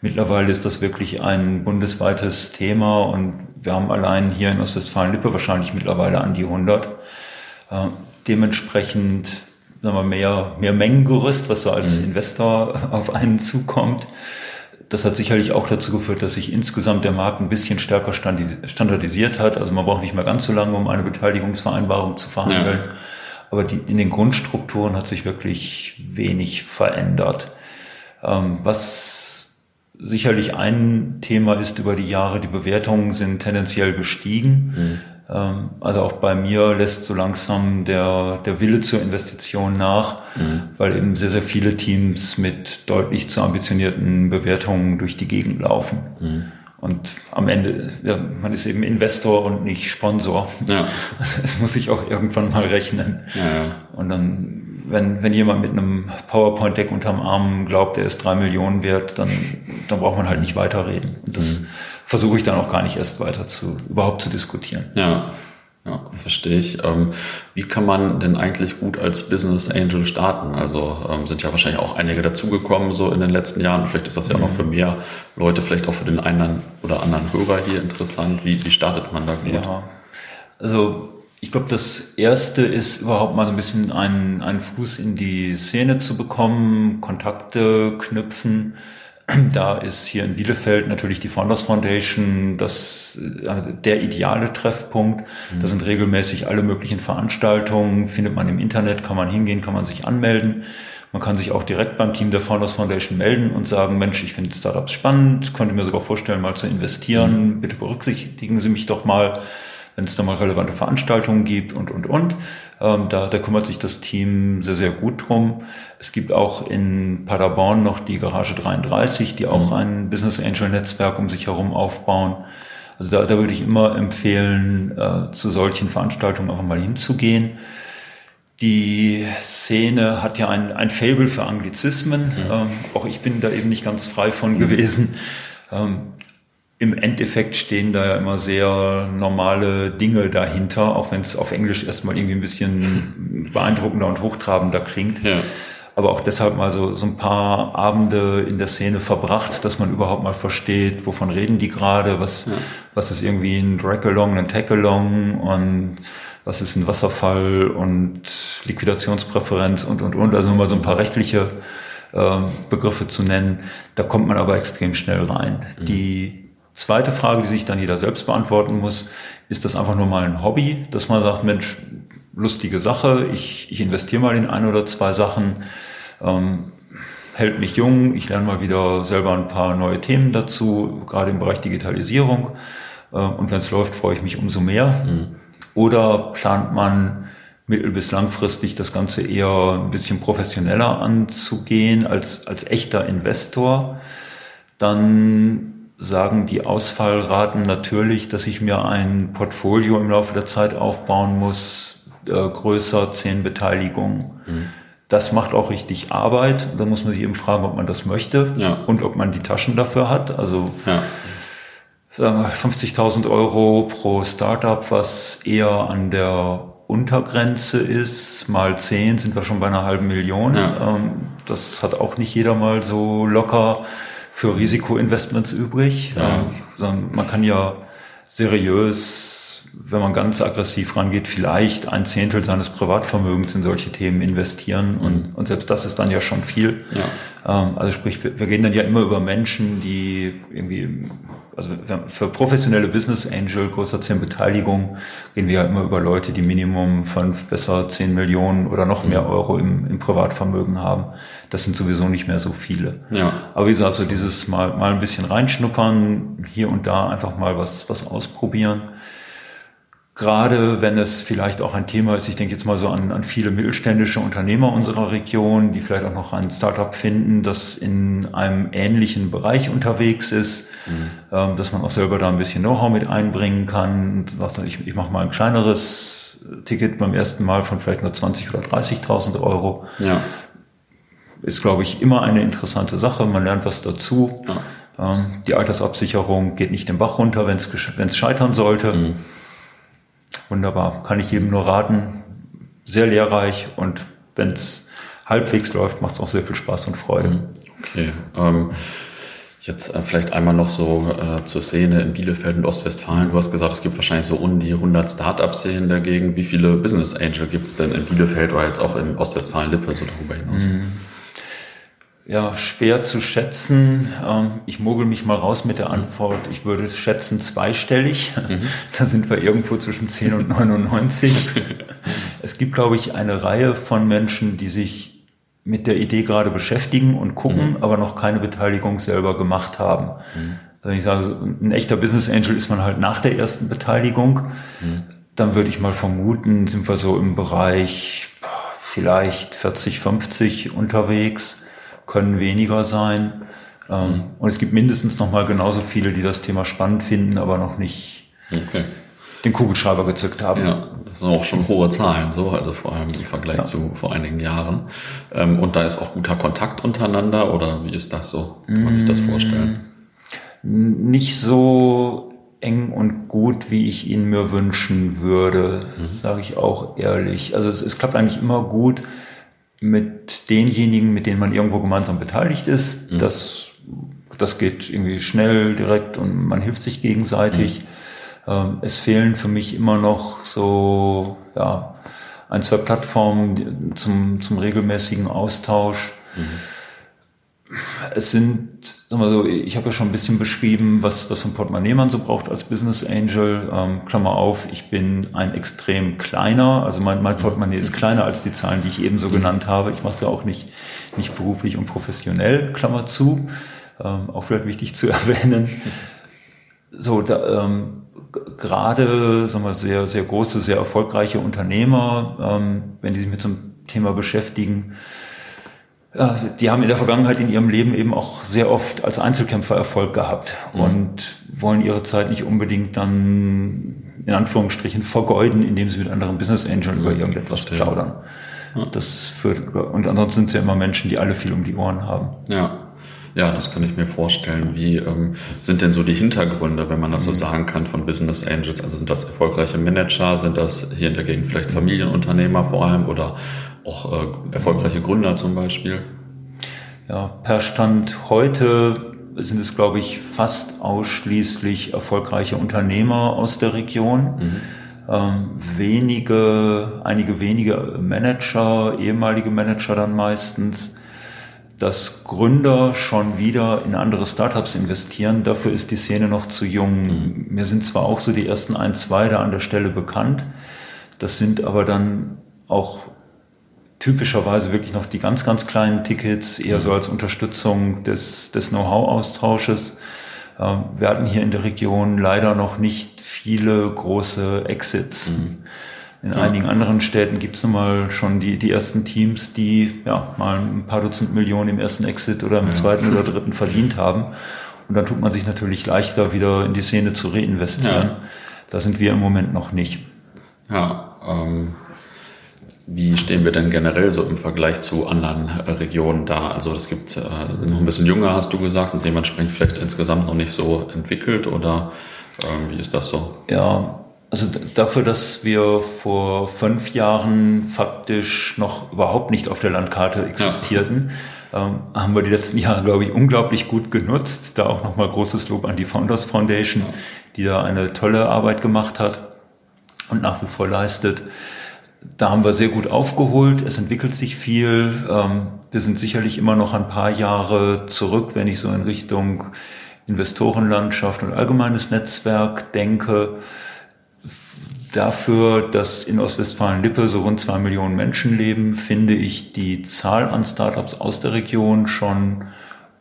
Speaker 1: Mittlerweile ist das wirklich ein bundesweites Thema und wir haben allein hier in Ostwestfalen-Lippe wahrscheinlich mittlerweile an die 100. Äh, dementsprechend sagen wir, mehr, mehr Mengengerüst, was so als mhm. Investor auf einen zukommt das hat sicherlich auch dazu geführt, dass sich insgesamt der Markt ein bisschen stärker standardisiert hat. Also man braucht nicht mehr ganz so lange, um eine Beteiligungsvereinbarung zu verhandeln. Ja. Aber die, in den Grundstrukturen hat sich wirklich wenig verändert. Ähm, was sicherlich ein Thema ist über die Jahre, die Bewertungen sind tendenziell gestiegen. Mhm. Ähm, also auch bei mir lässt so langsam der, der Wille zur Investition nach, mhm. weil eben sehr, sehr viele Teams mit deutlich zu ambitionierten Bewertungen durch die Gegend laufen. Mhm. Und am Ende, ja, man ist eben Investor und nicht Sponsor. Ja. *laughs* Also es muss sich auch irgendwann mal rechnen. Ja. Und dann, wenn, wenn jemand mit einem PowerPoint-Deck unterm Arm glaubt, der ist drei Millionen wert, dann, dann braucht man halt nicht weiterreden. Und das, mhm versuche ich dann auch gar nicht erst weiter zu, überhaupt zu diskutieren.
Speaker 2: Ja. Ja, verstehe ich. Ähm, wie kann man denn eigentlich gut als Business Angel starten? Also ähm, sind ja wahrscheinlich auch einige dazugekommen so in den letzten Jahren. Vielleicht ist das ja mhm. noch für mehr Leute, vielleicht auch für den einen oder anderen Hörer hier interessant. Wie, wie startet man da gut?
Speaker 1: Ja, also ich glaube, das Erste ist überhaupt mal so ein bisschen einen, einen Fuß in die Szene zu bekommen, Kontakte knüpfen Da ist hier in Bielefeld natürlich die Founders Foundation das, äh, der ideale Treffpunkt. Mhm. Da sind regelmäßig alle möglichen Veranstaltungen, findet man im Internet, kann man hingehen, kann man sich anmelden. Man kann sich auch direkt beim Team der Founders Foundation melden und sagen, Mensch, ich finde Startups spannend, könnte mir sogar vorstellen, mal zu investieren. Mhm. Bitte berücksichtigen Sie mich doch mal wenn es da mal relevante Veranstaltungen gibt und, und, und. Ähm, da, da kümmert sich das Team sehr, sehr gut drum. Es gibt auch in Paderborn noch die Garage 33, die auch mhm. ein Business Angel Netzwerk um sich herum aufbauen. Also da, da würde ich immer empfehlen, äh, zu solchen Veranstaltungen einfach mal hinzugehen. Die Szene hat ja ein, ein Fable für Anglizismen. Mhm. Ähm, auch ich bin da eben nicht ganz frei von mhm. gewesen. Ähm, Im Endeffekt stehen da ja immer sehr normale Dinge dahinter, auch wenn es auf Englisch erstmal irgendwie ein bisschen beeindruckender und hochtrabender klingt. Ja aber auch deshalb mal so, so ein paar Abende in der Szene verbracht, dass man überhaupt mal versteht, wovon reden die gerade, was, ja. was ist irgendwie ein Drag-Along, ein Tag-Along und was ist ein Wasserfall und Liquidationspräferenz und, und, und. Also nur mal so ein paar rechtliche äh, Begriffe zu nennen. Da kommt man aber extrem schnell rein. Mhm. Die zweite Frage, die sich dann jeder selbst beantworten muss, ist das einfach nur mal ein Hobby, dass man sagt, Mensch, lustige Sache, ich, ich investiere mal in ein oder zwei Sachen, ähm, hält mich jung, ich lerne mal wieder selber ein paar neue Themen dazu, gerade im Bereich Digitalisierung. Äh, und wenn es läuft, freue ich mich umso mehr. Mhm. Oder plant man mittel- bis langfristig das Ganze eher ein bisschen professioneller anzugehen als, als echter Investor, dann sagen die Ausfallraten natürlich, dass ich mir ein Portfolio im Laufe der Zeit aufbauen muss, äh, größer, zehn Beteiligungen. Mhm. Das macht auch richtig Arbeit. Da muss man sich eben fragen, ob man das möchte ja. und ob man die Taschen dafür hat. Also ja. 50.000 Euro pro Startup, was eher an der Untergrenze ist, mal 10 sind wir schon bei einer halben Million. Ja. Ähm, das hat auch nicht jeder mal so locker für Risikoinvestments übrig. Ja. Ähm, man kann ja seriös wenn man ganz aggressiv rangeht, vielleicht ein Zehntel seines Privatvermögens in solche Themen investieren. Und, mhm. und selbst das ist dann ja schon viel. Ja. Ähm, also sprich, wir, wir, gehen dann ja immer über Menschen, die irgendwie, also für professionelle Business Angel, größer zehn Beteiligung, gehen wir ja immer über Leute, die Minimum fünf, besser zehn Millionen oder noch mehr mhm. Euro im, im Privatvermögen haben. Das sind sowieso nicht mehr so viele. Ja. Aber wie gesagt, so dieses mal, mal ein bisschen reinschnuppern, hier und da einfach mal was, was ausprobieren Gerade wenn es vielleicht auch ein Thema ist, ich denke jetzt mal so an, an viele mittelständische Unternehmer unserer Region, die vielleicht auch noch ein Startup finden, das in einem ähnlichen Bereich unterwegs ist, mhm. ähm, dass man auch selber da ein bisschen Know-how mit einbringen kann. Ich, ich mache mal ein kleineres Ticket beim ersten Mal von vielleicht nur 20 oder 30.000 Euro. Ja. Ist, glaube ich, immer eine interessante Sache. Man lernt was dazu. Ja. Ähm, die Altersabsicherung geht nicht den Bach runter, wenn es scheitern sollte. Mhm wunderbar. Kann ich jedem nur raten. Sehr lehrreich und wenn es halbwegs läuft, macht es auch sehr viel Spaß und Freude. Mhm.
Speaker 2: Okay. Ähm, jetzt äh, vielleicht einmal noch so äh, zur Szene in Bielefeld und Ostwestfalen. Du hast gesagt, es gibt wahrscheinlich so um die 100 Start-up-Szenen dagegen. Wie viele Business Angel gibt es denn in Bielefeld oder jetzt auch in Ostwestfalen-Lippe so darüber hinaus? Mhm.
Speaker 1: Ja, schwer zu schätzen. Ähm, ich mogel mich mal raus mit der Antwort. Ich würde es schätzen zweistellig. Mhm. *laughs* Da sind wir irgendwo zwischen 10 und 99. *laughs* es gibt, glaube ich, eine Reihe von Menschen, die sich mit der Idee gerade beschäftigen und gucken, mhm. aber noch keine Beteiligung selber gemacht haben. Mhm. Also ich sage, ein echter Business Angel ist man halt nach der ersten Beteiligung. Mhm. Dann würde ich mal vermuten, sind wir so im Bereich vielleicht 40, 50 unterwegs können weniger sein. Ähm. Und es gibt mindestens noch mal genauso viele, die das Thema spannend finden, aber noch nicht okay. den Kugelschreiber gezückt haben.
Speaker 2: Ja, das sind auch schon hohe Zahlen, so, also vor allem im Vergleich ja. zu vor einigen Jahren. Ähm, und da ist auch guter Kontakt untereinander oder wie ist das so? Kann man sich das mm. vorstellen?
Speaker 1: Nicht so eng und gut, wie ich ihn mir wünschen würde, mhm. sage ich auch ehrlich. Also es, es klappt eigentlich immer gut mit denjenigen, mit denen man irgendwo gemeinsam beteiligt ist. Mhm. Das, das geht irgendwie schnell, direkt und man hilft sich gegenseitig. Mhm. Ähm, es fehlen für mich immer noch so ja, ein, zwei Plattformen zum, zum regelmäßigen Austausch. Mhm es sind, sagen wir so, ich habe ja schon ein bisschen beschrieben, was, was für ein Portemonnaie man so braucht als Business Angel. Ähm, Klammer auf, ich bin ein extrem kleiner, also mein, mein Portemonnaie ist kleiner als die Zahlen, die ich eben so genannt habe. Ich mache es ja auch nicht, nicht beruflich und professionell, Klammer zu. Ähm, auch vielleicht wichtig zu *laughs* erwähnen. So, da, ähm, gerade sagen wir, sehr, sehr große, sehr erfolgreiche Unternehmer, ähm, wenn die sich mit so einem Thema beschäftigen, die haben in der Vergangenheit in ihrem Leben eben auch sehr oft als Einzelkämpfer Erfolg gehabt mhm. und wollen ihre Zeit nicht unbedingt dann in Anführungsstrichen vergeuden, indem sie mit anderen Business Angels mhm. über irgendetwas Verstehe. plaudern. Ja. Das führt, und ansonsten sind es ja immer Menschen, die alle viel um die Ohren haben.
Speaker 2: Ja. Ja, das kann ich mir vorstellen. Wie ähm, sind denn so die Hintergründe, wenn man das so mhm. sagen kann, von Business Angels? Also sind das erfolgreiche Manager? Sind das hier in der Gegend vielleicht Familienunternehmer vor allem oder auch äh, erfolgreiche Gründer zum Beispiel?
Speaker 1: Ja, per Stand heute sind es, glaube ich, fast ausschließlich erfolgreiche Unternehmer aus der Region. Mhm. Ähm, wenige, einige wenige Manager, ehemalige Manager dann meistens, dass Gründer schon wieder in andere Startups investieren. Dafür ist die Szene noch zu jung. Mhm. Mir sind zwar auch so die ersten ein, zwei da an der Stelle bekannt. Das sind aber dann auch typischerweise wirklich noch die ganz, ganz kleinen Tickets, eher so als Unterstützung des, des Know-how-Austausches. Ähm, wir hatten hier in der Region leider noch nicht viele große Exits. Mhm. In ja. einigen anderen Städten gibt es nun mal schon die, die ersten Teams, die ja mal ein paar Dutzend Millionen im ersten Exit oder im ja. zweiten oder *laughs* dritten verdient haben. Und dann tut man sich natürlich leichter, wieder in die Szene zu reinvestieren. Ja. Da sind wir im Moment noch nicht.
Speaker 2: Ja, ähm, wie stehen wir denn generell so im Vergleich zu anderen äh, Regionen da? Also es gibt äh, noch ein bisschen jünger, hast du gesagt, und dementsprechend vielleicht insgesamt noch nicht so entwickelt oder äh, wie ist das so?
Speaker 1: Ja, also dafür, dass wir vor fünf Jahren faktisch noch überhaupt nicht auf der Landkarte existierten, ja. ähm, haben wir die letzten Jahre, glaube ich, unglaublich gut genutzt. Da auch nochmal großes Lob an die Founders Foundation, ja. die da eine tolle Arbeit gemacht hat und nach wie vor leistet da haben wir sehr gut aufgeholt. Es entwickelt sich viel. Ähm, wir sind sicherlich immer noch ein paar Jahre zurück, wenn ich so in Richtung Investorenlandschaft und allgemeines Netzwerk denke. Dafür, dass in Ostwestfalen-Lippe so rund zwei Millionen Menschen leben, finde ich die Zahl an Startups aus der Region schon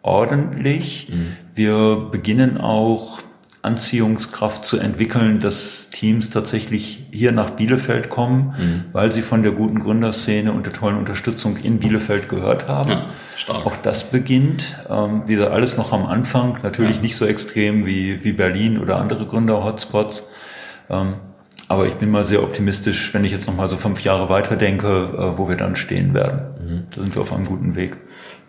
Speaker 1: ordentlich. Mhm. Wir beginnen auch Anziehungskraft zu entwickeln, dass Teams tatsächlich hier nach Bielefeld kommen, mhm. weil sie von der guten Gründerszene und der tollen Unterstützung in Bielefeld gehört haben. Ja, stark. Auch das beginnt. Ähm, wieder alles noch am Anfang. Natürlich ja. nicht so extrem wie, wie Berlin oder andere Gründer-Hotspots. Ähm, aber ich bin mal sehr optimistisch, wenn ich jetzt noch mal so fünf Jahre weiterdenke, äh, wo wir dann stehen werden. Mhm. Da sind wir auf einem guten Weg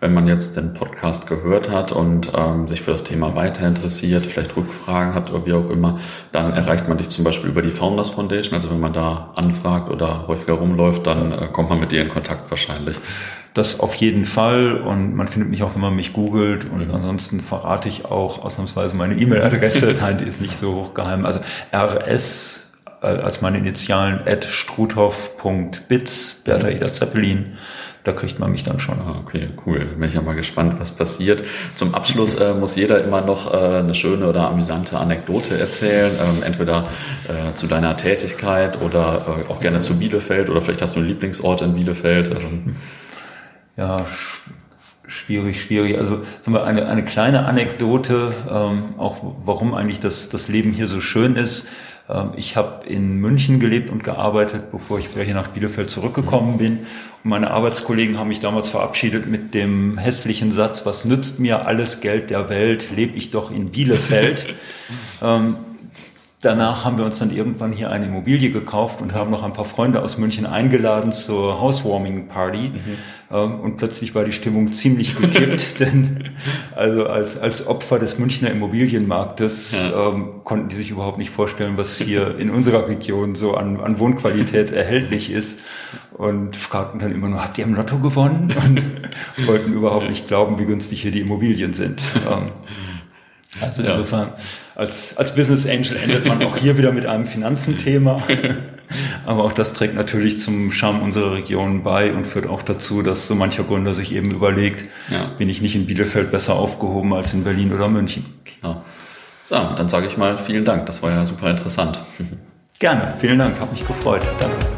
Speaker 2: wenn man jetzt den Podcast gehört hat und ähm, sich für das Thema weiter interessiert, vielleicht Rückfragen hat oder wie auch immer, dann erreicht man dich zum Beispiel über die Founders Foundation. Also wenn man da anfragt oder häufiger rumläuft, dann äh, kommt man mit dir in Kontakt wahrscheinlich.
Speaker 1: Das auf jeden Fall und man findet mich auch, wenn man mich googelt und mhm. ansonsten verrate ich auch ausnahmsweise meine E-Mail-Adresse. *laughs* Nein, die ist nicht so hochgeheim. Also rs äh, als meine Initialen at struthoff.bits, Bertha Ida Zeppelin da kriegt man mich dann schon.
Speaker 2: Ah, okay, cool. Bin ich ja mal gespannt, was passiert. Zum Abschluss äh, muss jeder immer noch äh, eine schöne oder amüsante Anekdote erzählen, ähm, entweder äh, zu deiner Tätigkeit oder äh, auch gerne zu Bielefeld oder vielleicht hast du einen Lieblingsort in Bielefeld. Ähm.
Speaker 1: Ja, schwierig, schwierig. Also sagen wir, eine, eine kleine Anekdote, ähm, auch warum eigentlich das, das Leben hier so schön ist. Ähm, ich habe in München gelebt und gearbeitet, bevor ich wieder hier nach Bielefeld zurückgekommen bin. Und meine Arbeitskollegen haben mich damals verabschiedet mit dem hässlichen Satz, was nützt mir alles Geld der Welt, lebe ich doch in Bielefeld. *laughs* Danach haben wir uns dann irgendwann hier eine Immobilie gekauft und haben noch ein paar Freunde aus München eingeladen zur Housewarming Party. Mhm. Ähm, und plötzlich war die Stimmung ziemlich gekippt, *laughs* denn also als, als Opfer des Münchner Immobilienmarktes ja. ähm, konnten die sich überhaupt nicht vorstellen, was hier in unserer Region so an, an Wohnqualität erhältlich ist. Und fragten dann immer nur, habt ihr im Lotto gewonnen? Und wollten überhaupt nicht glauben, wie günstig hier die Immobilien sind. Ähm, *laughs* also insofern, als, als Business Angel endet man auch hier wieder mit einem Finanzenthema. *laughs* Aber auch das trägt natürlich zum Charme unserer Region bei und führt auch dazu, dass so mancher Gründer sich eben überlegt, ja. bin ich nicht in Bielefeld besser aufgehoben als in Berlin oder München.
Speaker 2: Klar. So, dann sage ich mal vielen Dank. Das war ja super interessant.
Speaker 1: Gerne. Vielen Dank. Hat mich gefreut. Danke.